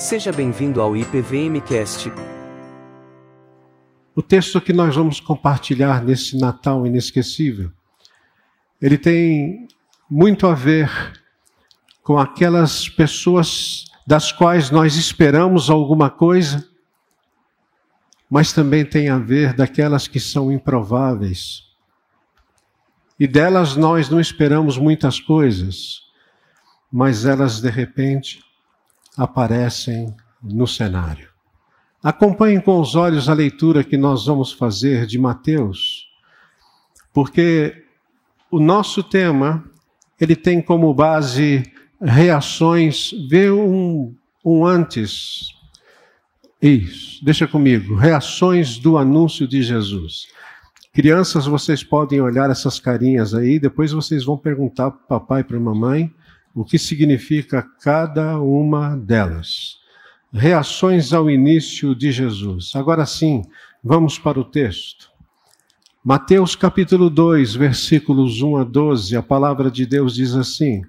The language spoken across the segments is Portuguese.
Seja bem-vindo ao IPVMcast. O texto que nós vamos compartilhar nesse Natal inesquecível, ele tem muito a ver com aquelas pessoas das quais nós esperamos alguma coisa, mas também tem a ver daquelas que são improváveis. E delas nós não esperamos muitas coisas, mas elas de repente aparecem no cenário. Acompanhem com os olhos a leitura que nós vamos fazer de Mateus, porque o nosso tema ele tem como base reações, vê um, um antes. Isso, deixa comigo. Reações do anúncio de Jesus. Crianças, vocês podem olhar essas carinhas aí, depois vocês vão perguntar para o papai e para a mamãe o que significa cada uma delas. Reações ao início de Jesus. Agora sim, vamos para o texto. Mateus capítulo 2, versículos 1 a 12, a palavra de Deus diz assim: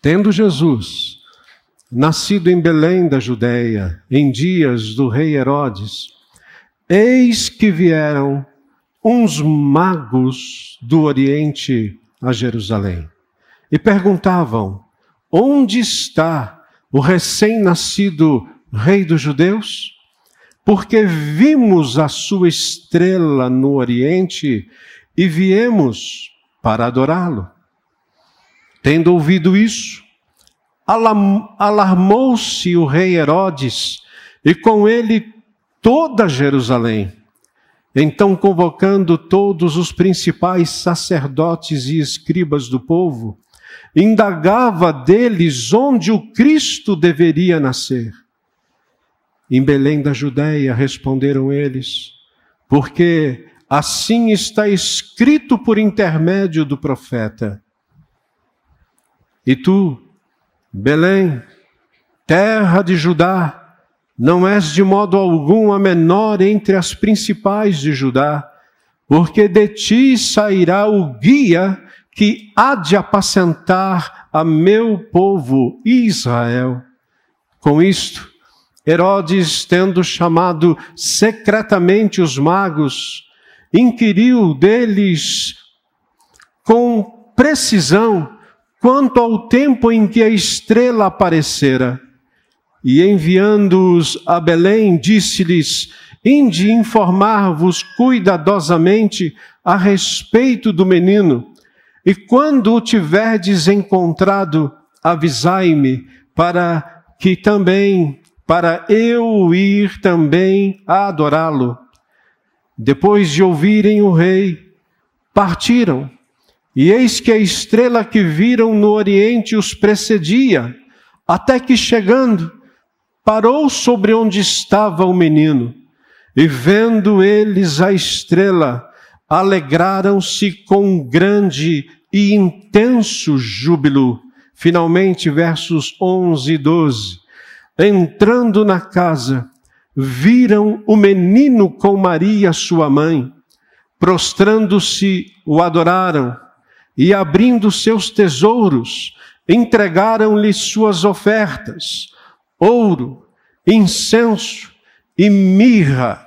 Tendo Jesus nascido em Belém da Judéia, em dias do rei Herodes, eis que vieram uns magos do Oriente a Jerusalém e perguntavam: Onde está o recém-nascido rei dos judeus? Porque vimos a sua estrela no Oriente e viemos para adorá-lo. Tendo ouvido isso, alarmou-se o rei Herodes e com ele toda Jerusalém. Então, convocando todos os principais sacerdotes e escribas do povo, indagava deles onde o Cristo deveria nascer. Em Belém da Judéia, responderam eles, porque assim está escrito por intermédio do profeta. E tu, Belém, terra de Judá, não és de modo algum a menor entre as principais de Judá, porque de ti sairá o guia que há de apacentar a meu povo Israel. Com isto, Herodes, tendo chamado secretamente os magos, inquiriu deles com precisão quanto ao tempo em que a estrela aparecera. E enviando-os a Belém, disse-lhes: Inde informar-vos cuidadosamente a respeito do menino, e quando o tiverdes encontrado, avisai-me, para que também, para eu ir também a adorá-lo. Depois de ouvirem o rei, partiram e eis que a estrela que viram no oriente os precedia, até que chegando, parou sobre onde estava o menino. E vendo eles a estrela, alegraram-se com grande e intenso júbilo. Finalmente, versos 11 e 12. Entrando na casa, viram o menino com Maria, sua mãe. Prostrando-se, o adoraram e abrindo seus tesouros, entregaram-lhe suas ofertas: ouro, incenso e mirra,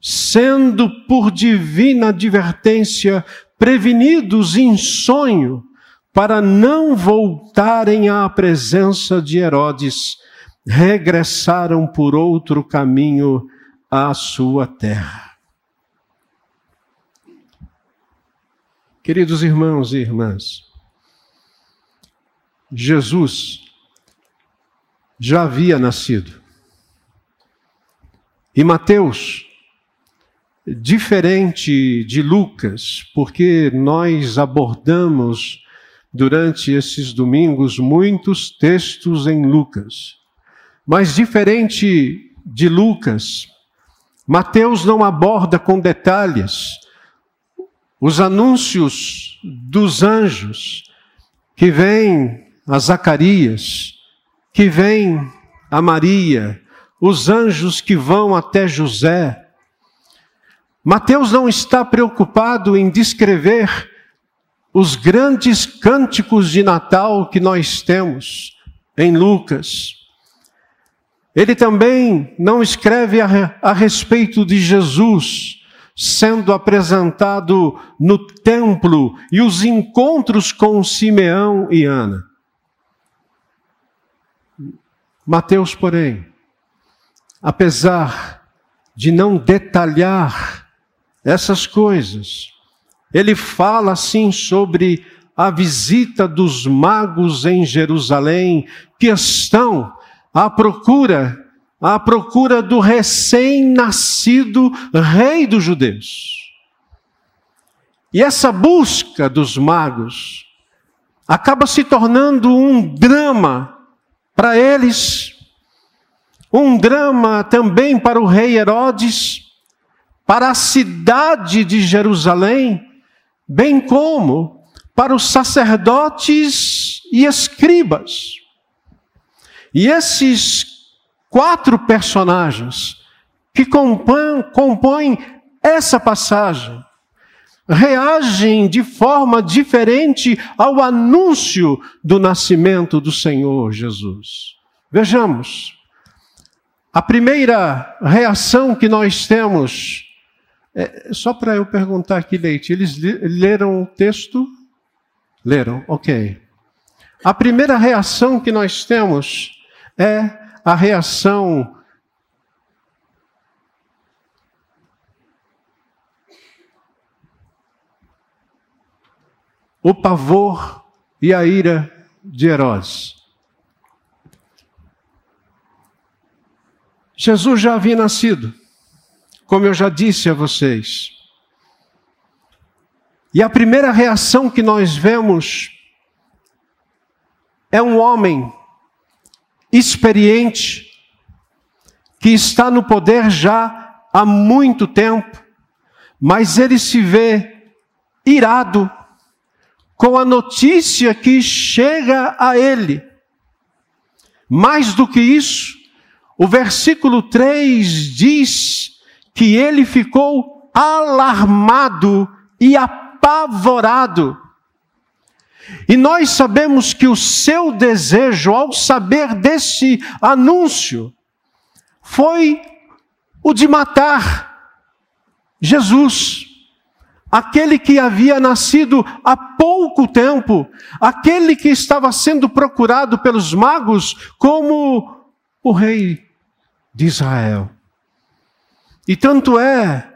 sendo por divina advertência prevenidos em sonho para não voltarem à presença de Herodes, regressaram por outro caminho à sua terra. Queridos irmãos e irmãs, Jesus já havia nascido. E Mateus, diferente de Lucas, porque nós abordamos durante esses domingos muitos textos em Lucas. Mas diferente de Lucas, Mateus não aborda com detalhes os anúncios dos anjos que vêm a Zacarias, que vêm a Maria, os anjos que vão até José. Mateus não está preocupado em descrever os grandes cânticos de Natal que nós temos em Lucas. Ele também não escreve a, a respeito de Jesus sendo apresentado no templo e os encontros com Simeão e Ana. Mateus, porém, apesar de não detalhar essas coisas, ele fala assim sobre a visita dos magos em Jerusalém, que estão à procura, à procura do recém-nascido rei dos judeus. E essa busca dos magos acaba se tornando um drama para eles, um drama também para o rei Herodes, para a cidade de Jerusalém, bem como para os sacerdotes e escribas. E esses quatro personagens que compõem, compõem essa passagem reagem de forma diferente ao anúncio do nascimento do Senhor Jesus. Vejamos, a primeira reação que nós temos, é, só para eu perguntar aqui, Leite, eles leram o texto? Leram, ok. A primeira reação que nós temos é a reação o pavor e a ira de Herodes. Jesus já havia nascido, como eu já disse a vocês. E a primeira reação que nós vemos é um homem experiente, que está no poder já há muito tempo, mas ele se vê irado com a notícia que chega a ele. Mais do que isso, o versículo 3 diz que ele ficou alarmado e apavorado. E nós sabemos que o seu desejo, ao saber desse anúncio, foi o de matar Jesus, aquele que havia nascido há pouco tempo, aquele que estava sendo procurado pelos magos como o rei de Israel. E tanto é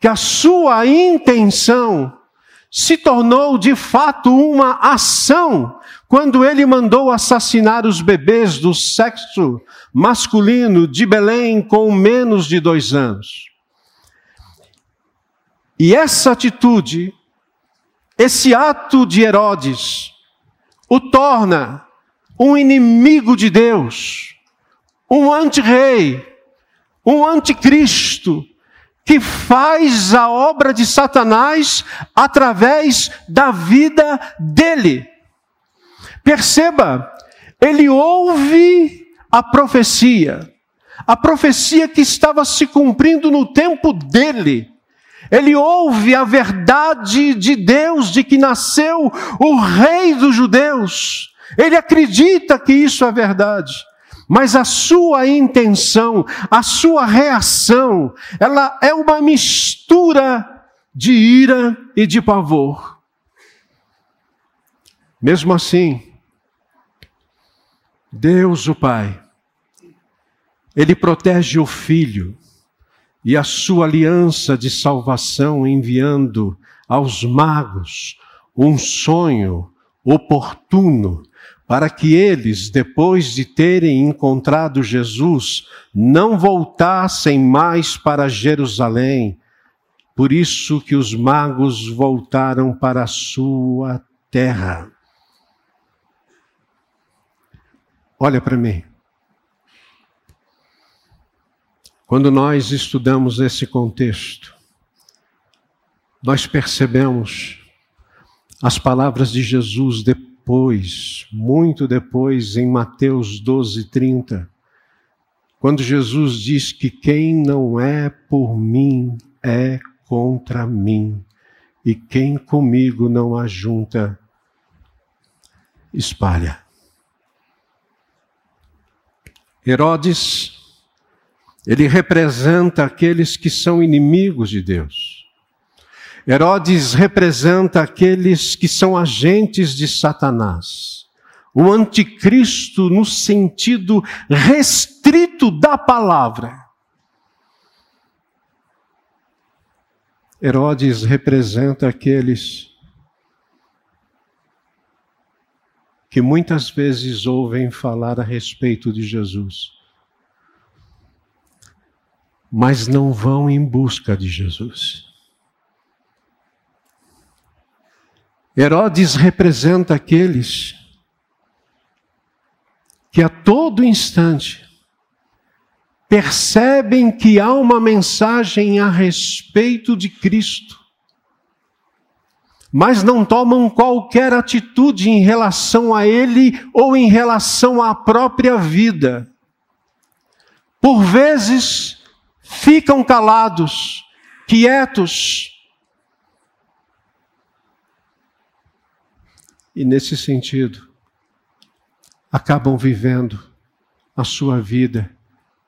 que a sua intenção se tornou de fato uma ação quando ele mandou assassinar os bebês do sexo masculino de Belém com menos de dois anos. E essa atitude, esse ato de Herodes, o torna um inimigo de Deus, um anti-rei, um anticristo, que faz a obra de Satanás através da vida dele. Perceba, ele ouve a profecia, a profecia que estava se cumprindo no tempo dele. Ele ouve a verdade de Deus de que nasceu o rei dos judeus. Ele acredita que isso é verdade. Mas a sua intenção, a sua reação, ela é uma mistura de ira e de pavor. Mesmo assim, Deus o Pai, Ele protege o Filho e a sua aliança de salvação, enviando aos magos um sonho oportuno para que eles, depois de terem encontrado Jesus, não voltassem mais para Jerusalém. Por isso que os magos voltaram para a sua terra. Olha para mim. Quando nós estudamos esse contexto, nós percebemos as palavras de Jesus depois depois, muito depois, em Mateus 12, 30, quando Jesus diz que quem não é por mim é contra mim, e quem comigo não ajunta, espalha. Herodes Ele representa aqueles que são inimigos de Deus. Herodes representa aqueles que são agentes de Satanás. O anticristo no sentido restrito da palavra. Herodes representa aqueles que muitas vezes ouvem falar a respeito de Jesus, mas não vão em busca de Jesus. Herodes representa aqueles que a todo instante percebem que há uma mensagem a respeito de Cristo, mas não tomam qualquer atitude em relação a Ele ou em relação à própria vida. Por vezes, ficam calados, quietos, e nesse sentido, acabam vivendo a sua vida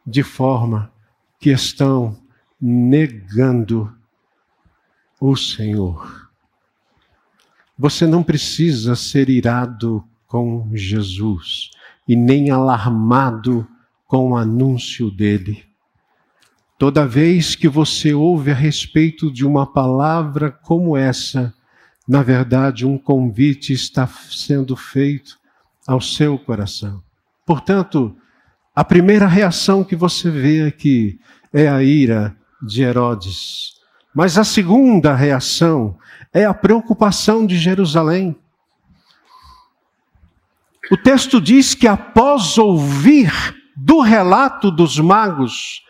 de forma que estão negando o Senhor. Você não precisa ser irado com Jesus e nem alarmado com o anúncio dele. Toda vez que você ouve a respeito de uma palavra como essa, na verdade, um convite está sendo feito ao seu coração. Portanto, a primeira reação que você vê aqui é a ira de Herodes. Mas a segunda reação é a preocupação de Jerusalém. O texto diz que após ouvir do relato dos magos,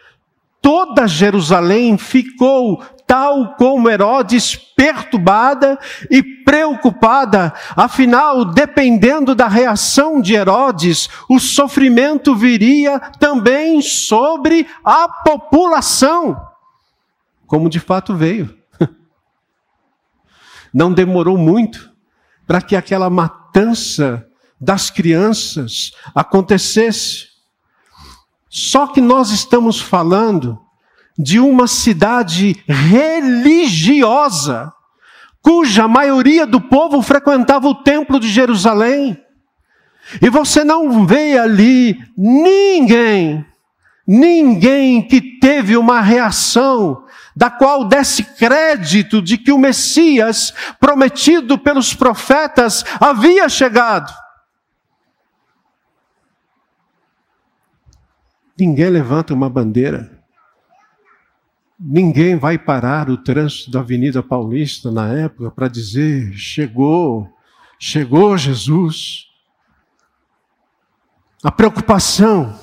toda Jerusalém ficou tal como Herodes, perturbada e preocupada. Afinal, dependendo da reação de Herodes, o sofrimento viria também sobre a população, como de fato veio. Não demorou muito para que aquela matança das crianças acontecesse. Só que nós estamos falando de uma cidade religiosa, cuja maioria do povo frequentava o templo de Jerusalém. E você não vê ali ninguém, ninguém que teve uma reação da qual desse crédito de que o Messias prometido pelos profetas havia chegado. Ninguém levanta uma bandeira. Ninguém vai parar o trânsito da Avenida Paulista na época para dizer: chegou, chegou Jesus. A preocupação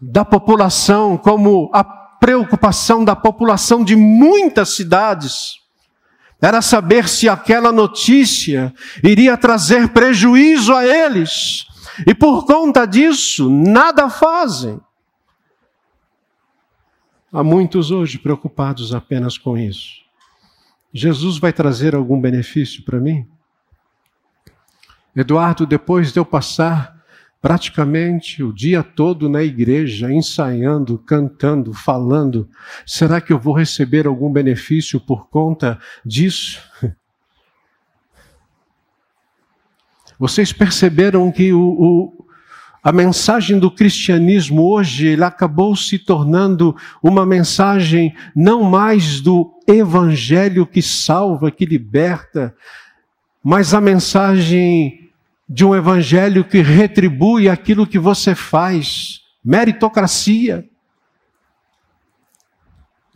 da população, como a preocupação da população de muitas cidades, era saber se aquela notícia iria trazer prejuízo a eles. E por conta disso, nada fazem. Há muitos hoje preocupados apenas com isso. Jesus vai trazer algum benefício para mim? Eduardo, depois de eu passar praticamente o dia todo na igreja, ensaiando, cantando, falando, será que eu vou receber algum benefício por conta disso? Vocês perceberam que o, o, a mensagem do cristianismo hoje ele acabou se tornando uma mensagem não mais do evangelho que salva, que liberta, mas a mensagem de um evangelho que retribui aquilo que você faz, meritocracia.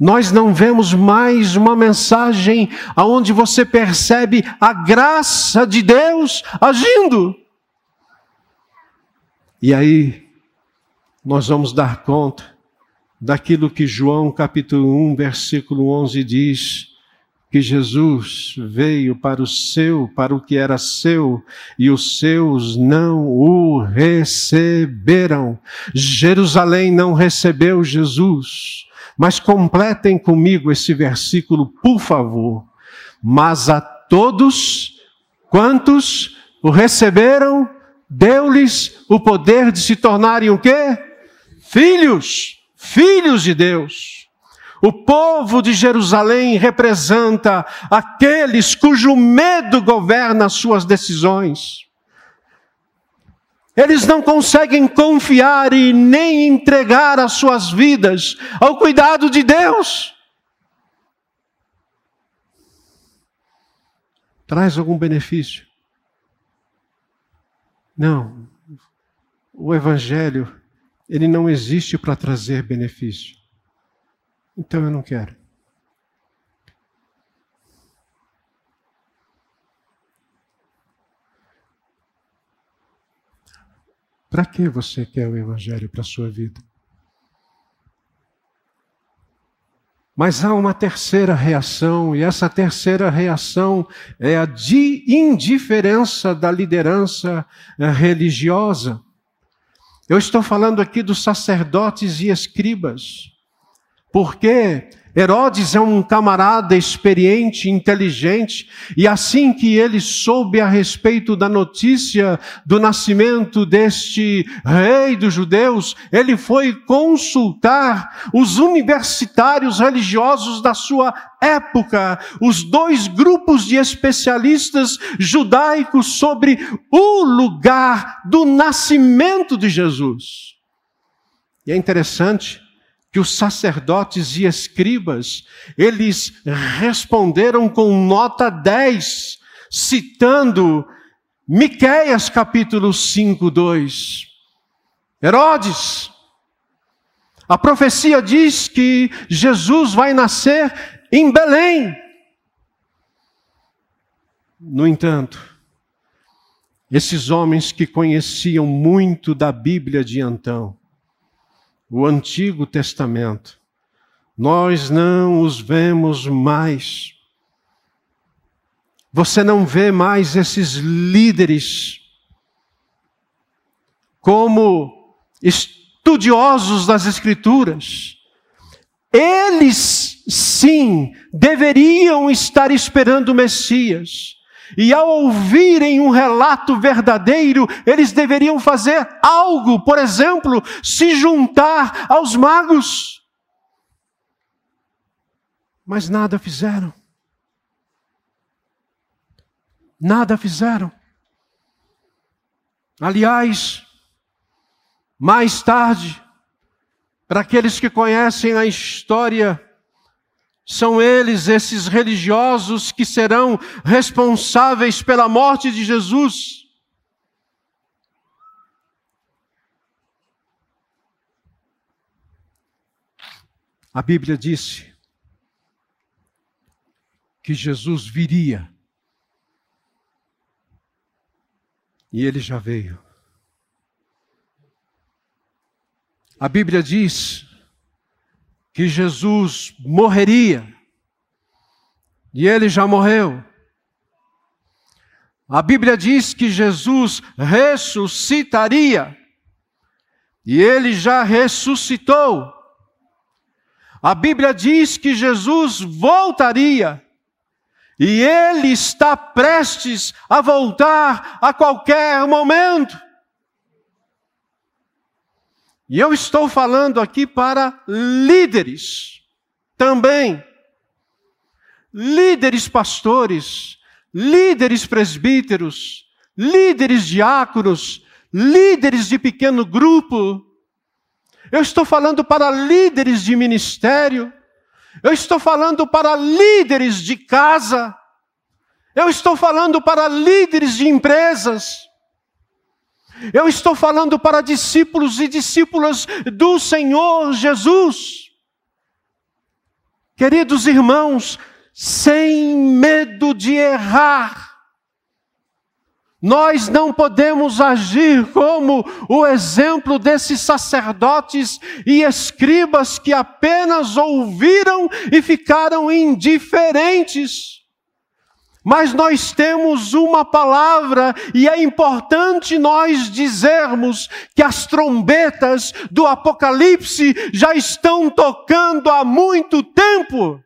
Nós não vemos mais uma mensagem aonde você percebe a graça de Deus agindo. E aí, nós vamos dar conta daquilo que João capítulo 1, versículo 11 diz, que Jesus veio para o seu, para o que era seu, e os seus não o receberam. Jerusalém não recebeu Jesus. Mas completem comigo esse versículo, por favor. Mas a todos quantos o receberam, deu-lhes o poder de se tornarem o quê? Filhos, filhos de Deus. O povo de Jerusalém representa aqueles cujo medo governa as suas decisões. Eles não conseguem confiar e nem entregar as suas vidas ao cuidado de Deus. Traz algum benefício? Não. O Evangelho, ele não existe para trazer benefício. Então eu não quero. Para que você quer o Evangelho para a sua vida? Mas há uma terceira reação, e essa terceira reação é a de indiferença da liderança eh, religiosa. Eu estou falando aqui dos sacerdotes e escribas, porque Herodes é um camarada experiente, inteligente, e assim que ele soube a respeito da notícia do nascimento deste rei dos judeus, ele foi consultar os universitários religiosos da sua época, os dois grupos de especialistas judaicos sobre o lugar do nascimento de Jesus. E é interessante que os sacerdotes e escribas, eles responderam com nota 10, citando Miqueias capítulo 5, 2. Herodes, a profecia diz que Jesus vai nascer em Belém. No entanto, esses homens que conheciam muito da Bíblia de então, o Antigo Testamento, nós não os vemos mais. Você não vê mais esses líderes como estudiosos das Escrituras. Eles, sim, deveriam estar esperando o Messias. E ao ouvirem um relato verdadeiro, eles deveriam fazer algo, por exemplo, se juntar aos magos. Mas nada fizeram. Nada fizeram. Aliás, mais tarde, para aqueles que conhecem a história são eles, esses religiosos, que serão responsáveis pela morte de Jesus. A Bíblia disse que Jesus viria. E ele já veio. A Bíblia diz que Jesus morreria. E ele já morreu. A Bíblia diz que Jesus ressuscitaria. E ele já ressuscitou. A Bíblia diz que Jesus voltaria. E ele está prestes a voltar a qualquer momento. E eu estou falando aqui para líderes também. Líderes pastores, líderes presbíteros, líderes diáconos, líderes de pequeno grupo. Eu estou falando para líderes de ministério. Eu estou falando para líderes de casa. Eu estou falando para líderes de empresas. Eu estou falando para discípulos e discípulas do Senhor Jesus. Queridos irmãos, sem medo de errar, nós não podemos agir como o exemplo desses sacerdotes e escribas que apenas ouviram e ficaram indiferentes. Mas nós temos uma palavra e é importante nós dizermos que as trombetas do Apocalipse já estão tocando há muito tempo.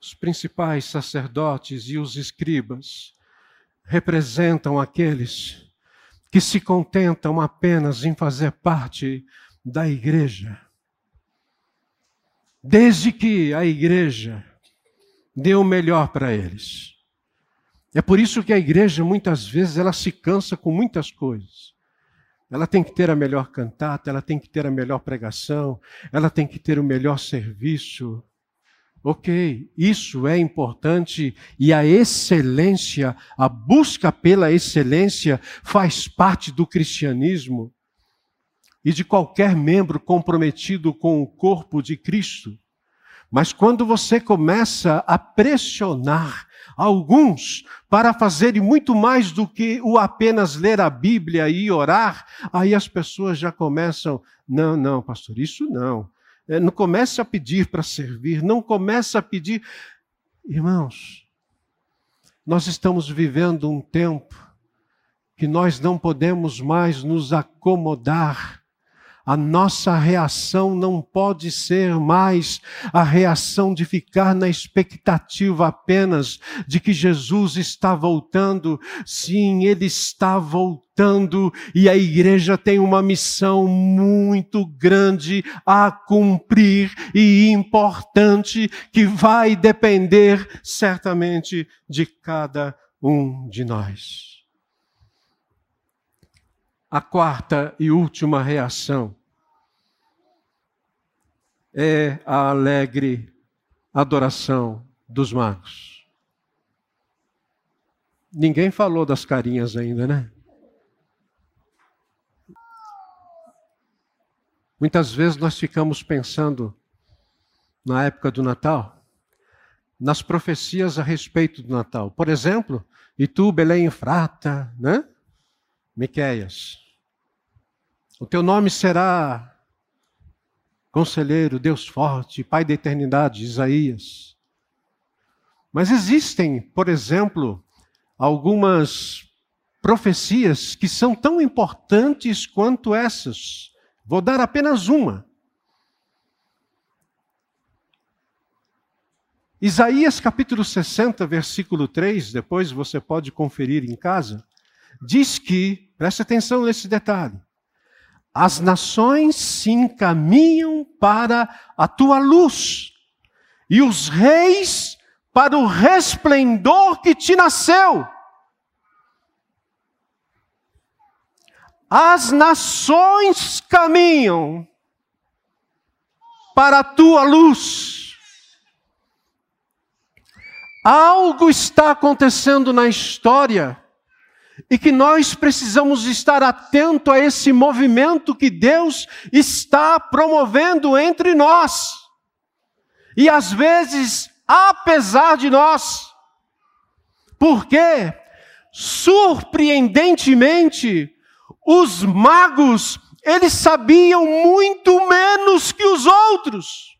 Os principais sacerdotes e os escribas representam aqueles que se contentam apenas em fazer parte da igreja. Desde que a igreja dê o melhor para eles. É por isso que a igreja muitas vezes ela se cansa com muitas coisas. Ela tem que ter a melhor cantata, ela tem que ter a melhor pregação, ela tem que ter o melhor serviço. Ok, isso é importante e a excelência, a busca pela excelência faz parte do cristianismo e de qualquer membro comprometido com o corpo de Cristo. Mas quando você começa a pressionar alguns para fazerem muito mais do que o apenas ler a Bíblia e orar, aí as pessoas já começam, não, não, pastor, isso não. É, não comece a pedir para servir, não comece a pedir. Irmãos, nós estamos vivendo um tempo que nós não podemos mais nos acomodar a nossa reação não pode ser mais a reação de ficar na expectativa apenas de que Jesus está voltando. Sim, ele está voltando e a igreja tem uma missão muito grande a cumprir e importante que vai depender certamente de cada um de nós. A quarta e última reação é a alegre adoração dos magos. Ninguém falou das carinhas ainda, né? Muitas vezes nós ficamos pensando, na época do Natal, nas profecias a respeito do Natal. Por exemplo, e tu, Belém Frata, né? Miqueias. O teu nome será Conselheiro, Deus forte, Pai da eternidade, Isaías. Mas existem, por exemplo, algumas profecias que são tão importantes quanto essas. Vou dar apenas uma. Isaías capítulo 60, versículo 3, depois você pode conferir em casa, diz que, preste atenção nesse detalhe, as nações se encaminham para a tua luz, e os reis para o resplendor que te nasceu. As nações caminham para a tua luz. Algo está acontecendo na história e que nós precisamos estar atento a esse movimento que Deus está promovendo entre nós. E às vezes, apesar de nós. Porque, surpreendentemente, os magos, eles sabiam muito menos que os outros.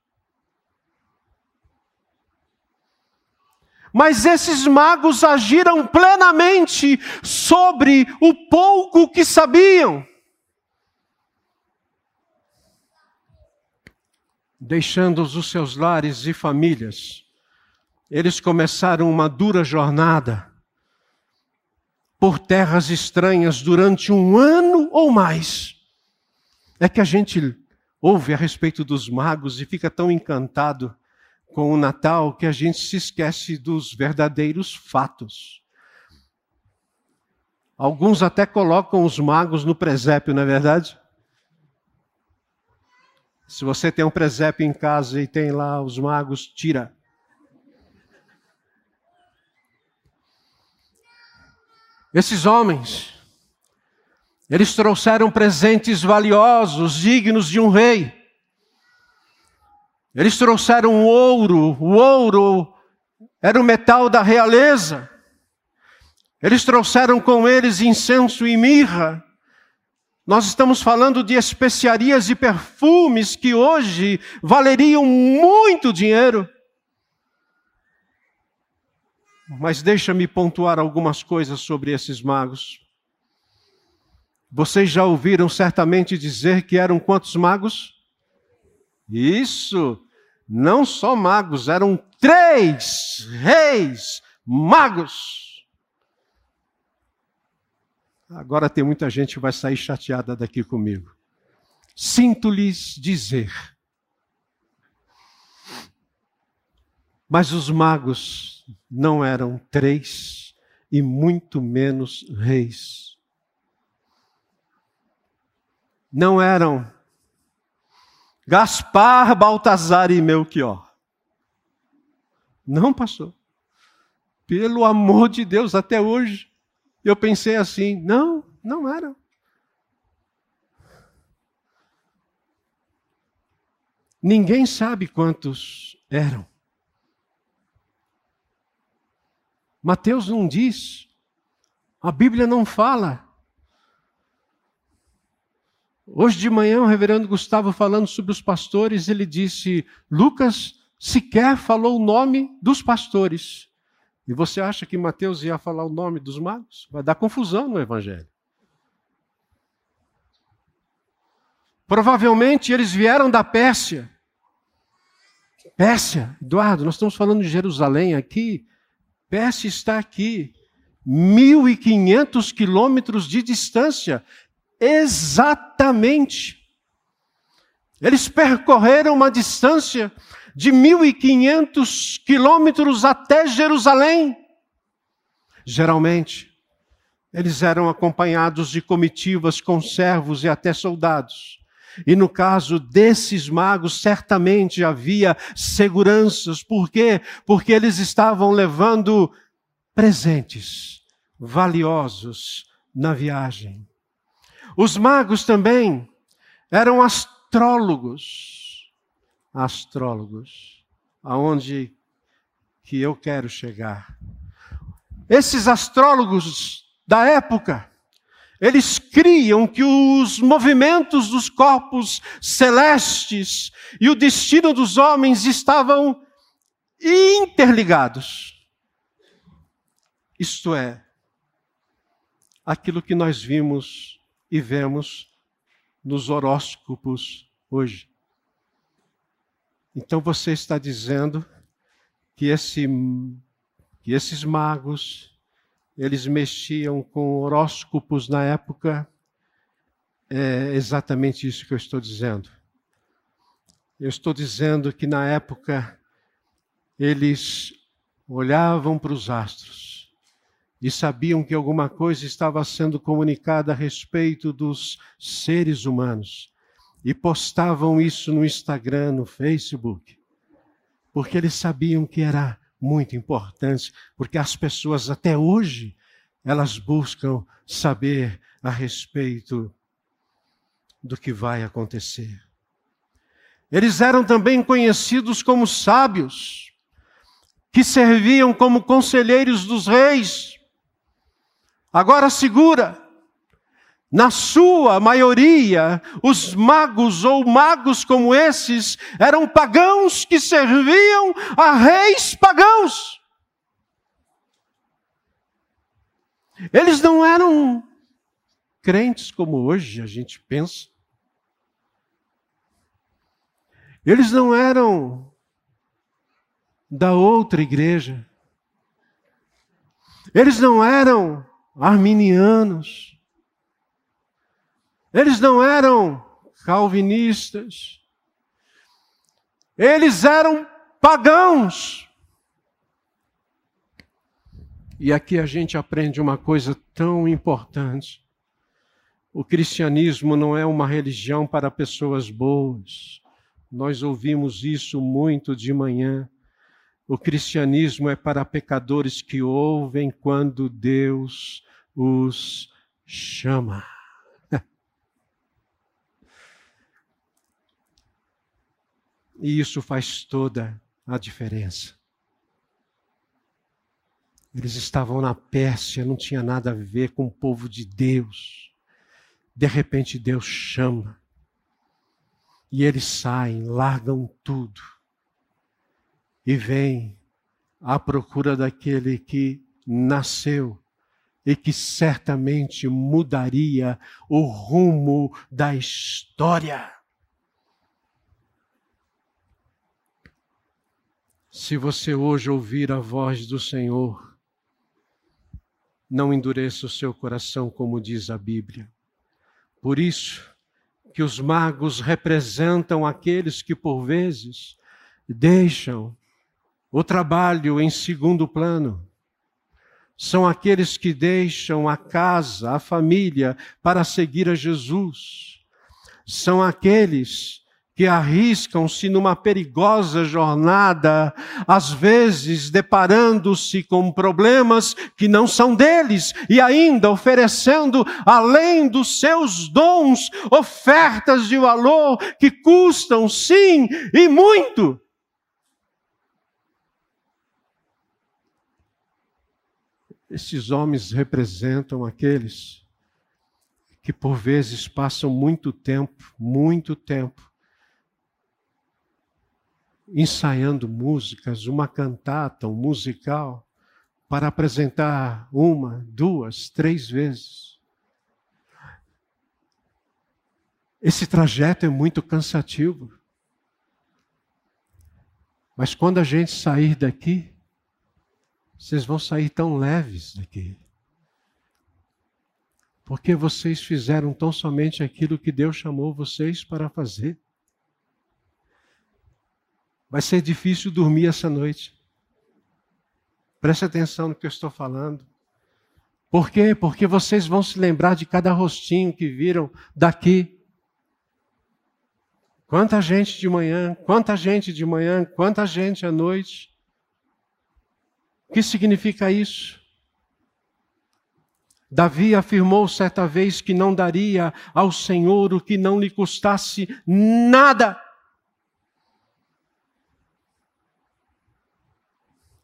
Mas esses magos agiram plenamente sobre o pouco que sabiam. Deixando os seus lares e famílias, eles começaram uma dura jornada por terras estranhas durante um ano ou mais. É que a gente ouve a respeito dos magos e fica tão encantado com o Natal que a gente se esquece dos verdadeiros fatos. Alguns até colocam os magos no presépio, não é verdade? Se você tem um presépio em casa e tem lá os magos, tira. Esses homens, eles trouxeram presentes valiosos, dignos de um rei. Eles trouxeram ouro, o ouro era o metal da realeza. Eles trouxeram com eles incenso e mirra. Nós estamos falando de especiarias e perfumes que hoje valeriam muito dinheiro. Mas deixa-me pontuar algumas coisas sobre esses magos. Vocês já ouviram certamente dizer que eram quantos magos? Isso, não só magos, eram três reis magos. Agora tem muita gente que vai sair chateada daqui comigo. Sinto-lhes dizer. Mas os magos não eram três e muito menos reis. Não eram Gaspar, Baltazar e Melchior. Não, pastor. Pelo amor de Deus, até hoje eu pensei assim: não, não eram. Ninguém sabe quantos eram. Mateus não diz, a Bíblia não fala. Hoje de manhã, o reverendo Gustavo, falando sobre os pastores, ele disse: Lucas sequer falou o nome dos pastores. E você acha que Mateus ia falar o nome dos magos? Vai dar confusão no evangelho. Provavelmente eles vieram da Pérsia. Pérsia, Eduardo, nós estamos falando de Jerusalém aqui. Pérsia está aqui, 1.500 quilômetros de distância, exatamente. Eles percorreram uma distância de 1.500 quilômetros até Jerusalém. Geralmente, eles eram acompanhados de comitivas com servos e até soldados. E no caso desses magos, certamente havia seguranças. Por quê? Porque eles estavam levando presentes valiosos na viagem. Os magos também eram astrólogos. Astrólogos. Aonde que eu quero chegar? Esses astrólogos da época eles criam que os movimentos dos corpos celestes e o destino dos homens estavam interligados. Isto é, aquilo que nós vimos e vemos nos horóscopos hoje. Então você está dizendo que, esse, que esses magos, eles mexiam com horóscopos na época. É exatamente isso que eu estou dizendo. Eu estou dizendo que na época eles olhavam para os astros e sabiam que alguma coisa estava sendo comunicada a respeito dos seres humanos e postavam isso no Instagram, no Facebook, porque eles sabiam que era muito importante, porque as pessoas até hoje elas buscam saber a respeito do que vai acontecer. Eles eram também conhecidos como sábios, que serviam como conselheiros dos reis. Agora segura, na sua maioria, os magos ou magos como esses eram pagãos que serviam a reis pagãos. Eles não eram crentes como hoje a gente pensa. Eles não eram da outra igreja. Eles não eram arminianos. Eles não eram calvinistas. Eles eram pagãos. E aqui a gente aprende uma coisa tão importante. O cristianismo não é uma religião para pessoas boas. Nós ouvimos isso muito de manhã. O cristianismo é para pecadores que ouvem quando Deus os chama. E isso faz toda a diferença. Eles estavam na Pérsia, não tinha nada a ver com o povo de Deus. De repente Deus chama. E eles saem, largam tudo. E vêm à procura daquele que nasceu e que certamente mudaria o rumo da história. Se você hoje ouvir a voz do Senhor, não endureça o seu coração, como diz a Bíblia. Por isso que os magos representam aqueles que, por vezes, deixam o trabalho em segundo plano. São aqueles que deixam a casa, a família, para seguir a Jesus. São aqueles que arriscam-se numa perigosa jornada, às vezes deparando-se com problemas que não são deles e ainda oferecendo, além dos seus dons, ofertas de valor que custam, sim, e muito. Esses homens representam aqueles que por vezes passam muito tempo, muito tempo, ensaiando músicas, uma cantata, um musical, para apresentar uma, duas, três vezes. Esse trajeto é muito cansativo. Mas quando a gente sair daqui, vocês vão sair tão leves daqui. Porque vocês fizeram tão somente aquilo que Deus chamou vocês para fazer. Vai ser difícil dormir essa noite. Preste atenção no que eu estou falando. Por quê? Porque vocês vão se lembrar de cada rostinho que viram daqui. Quanta gente de manhã, quanta gente de manhã, quanta gente à noite. O que significa isso? Davi afirmou certa vez que não daria ao Senhor o que não lhe custasse nada.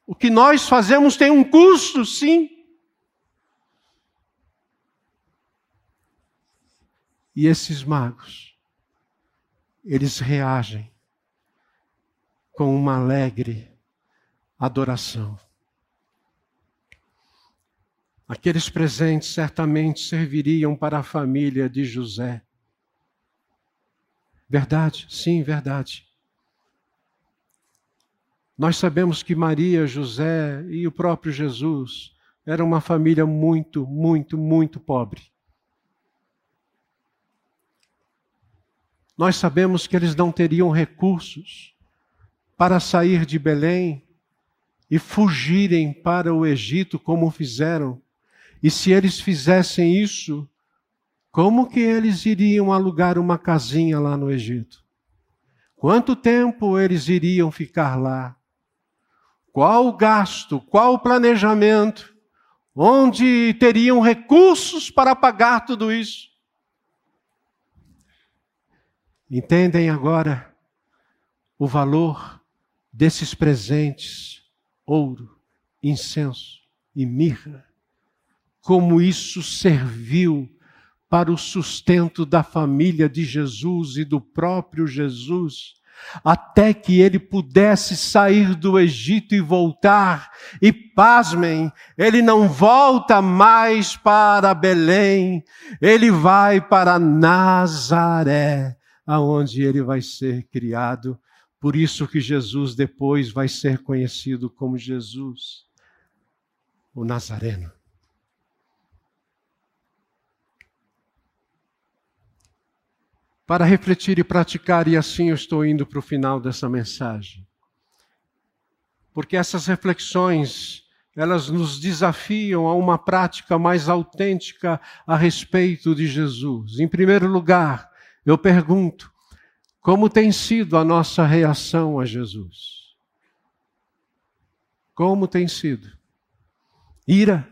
O que nós fazemos tem um custo, sim. E esses magos, eles reagem com uma alegre adoração. Aqueles presentes certamente serviriam para a família de José. Verdade? Sim, verdade. Nós sabemos que Maria, José e o próprio Jesus eram uma família muito, muito, muito pobre. Nós sabemos que eles não teriam recursos para sair de Belém e fugirem para o Egito como fizeram. E se eles fizessem isso, como que eles iriam alugar uma casinha lá no Egito? Quanto tempo eles iriam ficar lá? Qual o gasto? Qual o planejamento? Onde teriam recursos para pagar tudo isso? Entendem agora o valor desses presentes: ouro, incenso e mirra? Como isso serviu para o sustento da família de Jesus e do próprio Jesus até que ele pudesse sair do Egito e voltar. E pasmem, ele não volta mais para Belém, ele vai para Nazaré, aonde ele vai ser criado. Por isso que Jesus depois vai ser conhecido como Jesus, o Nazareno. Para refletir e praticar, e assim eu estou indo para o final dessa mensagem. Porque essas reflexões, elas nos desafiam a uma prática mais autêntica a respeito de Jesus. Em primeiro lugar, eu pergunto: como tem sido a nossa reação a Jesus? Como tem sido? Ira?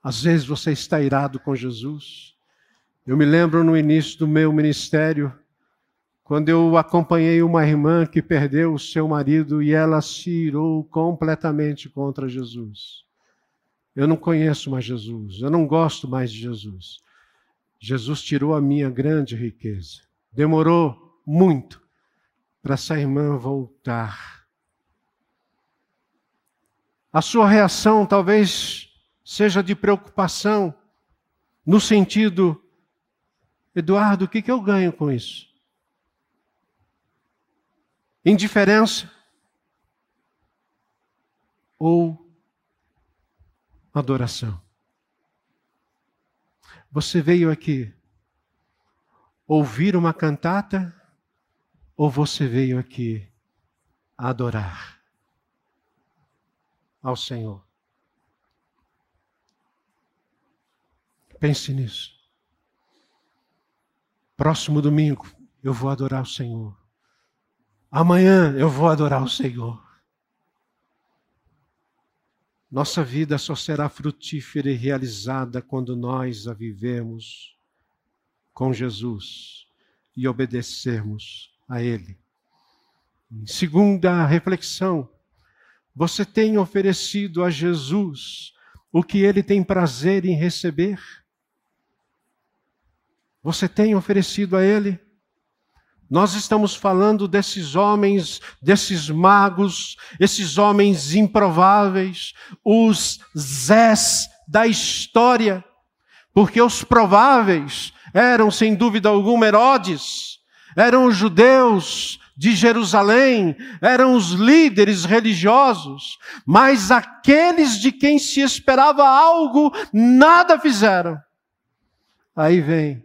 Às vezes você está irado com Jesus. Eu me lembro no início do meu ministério, quando eu acompanhei uma irmã que perdeu o seu marido e ela se irou completamente contra Jesus. Eu não conheço mais Jesus, eu não gosto mais de Jesus. Jesus tirou a minha grande riqueza. Demorou muito para essa irmã voltar. A sua reação talvez seja de preocupação, no sentido Eduardo, o que, que eu ganho com isso? Indiferença? Ou adoração. Você veio aqui ouvir uma cantata ou você veio aqui adorar ao Senhor? Pense nisso. Próximo domingo eu vou adorar o Senhor. Amanhã eu vou adorar o Senhor. Nossa vida só será frutífera e realizada quando nós a vivemos com Jesus e obedecermos a Ele. Segunda reflexão, você tem oferecido a Jesus o que ele tem prazer em receber? Você tem oferecido a Ele? Nós estamos falando desses homens, desses magos, esses homens improváveis, os Zés da história, porque os prováveis eram, sem dúvida alguma, Herodes, eram os judeus de Jerusalém, eram os líderes religiosos, mas aqueles de quem se esperava algo, nada fizeram. Aí vem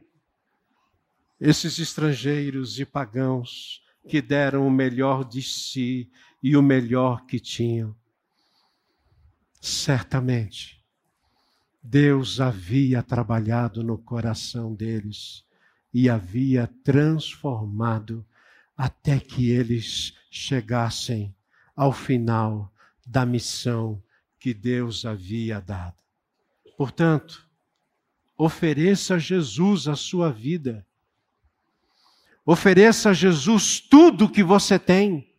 esses estrangeiros e pagãos que deram o melhor de si e o melhor que tinham. Certamente, Deus havia trabalhado no coração deles e havia transformado até que eles chegassem ao final da missão que Deus havia dado. Portanto, ofereça Jesus a sua vida Ofereça a Jesus tudo o que você tem.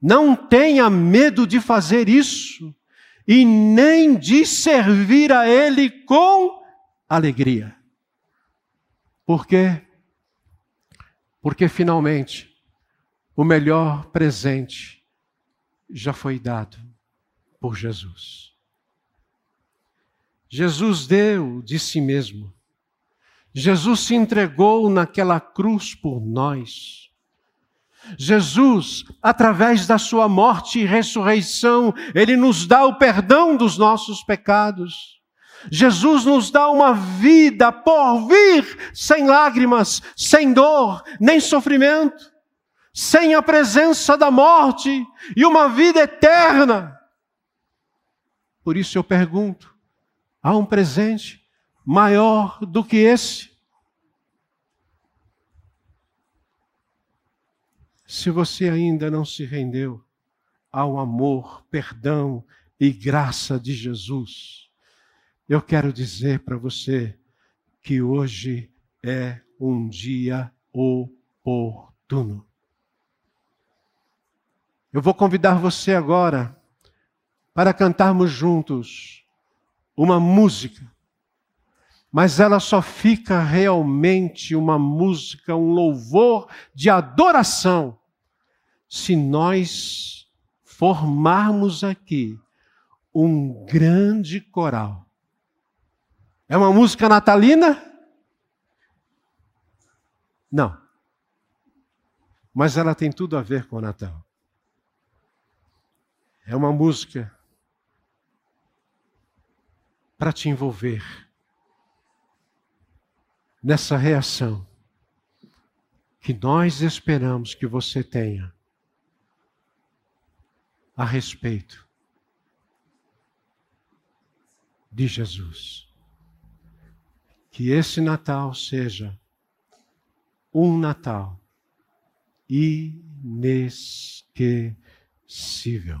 Não tenha medo de fazer isso e nem de servir a Ele com alegria. Por quê? Porque finalmente o melhor presente já foi dado por Jesus. Jesus deu de si mesmo Jesus se entregou naquela cruz por nós. Jesus, através da sua morte e ressurreição, ele nos dá o perdão dos nossos pecados. Jesus nos dá uma vida por vir sem lágrimas, sem dor, nem sofrimento, sem a presença da morte e uma vida eterna. Por isso eu pergunto: há um presente maior do que esse? Se você ainda não se rendeu ao amor, perdão e graça de Jesus, eu quero dizer para você que hoje é um dia oportuno. Eu vou convidar você agora para cantarmos juntos uma música mas ela só fica realmente uma música, um louvor de adoração, se nós formarmos aqui um grande coral. É uma música natalina? Não. Mas ela tem tudo a ver com o Natal. É uma música para te envolver nessa reação que nós esperamos que você tenha a respeito de Jesus. Que esse Natal seja um Natal inesquecível.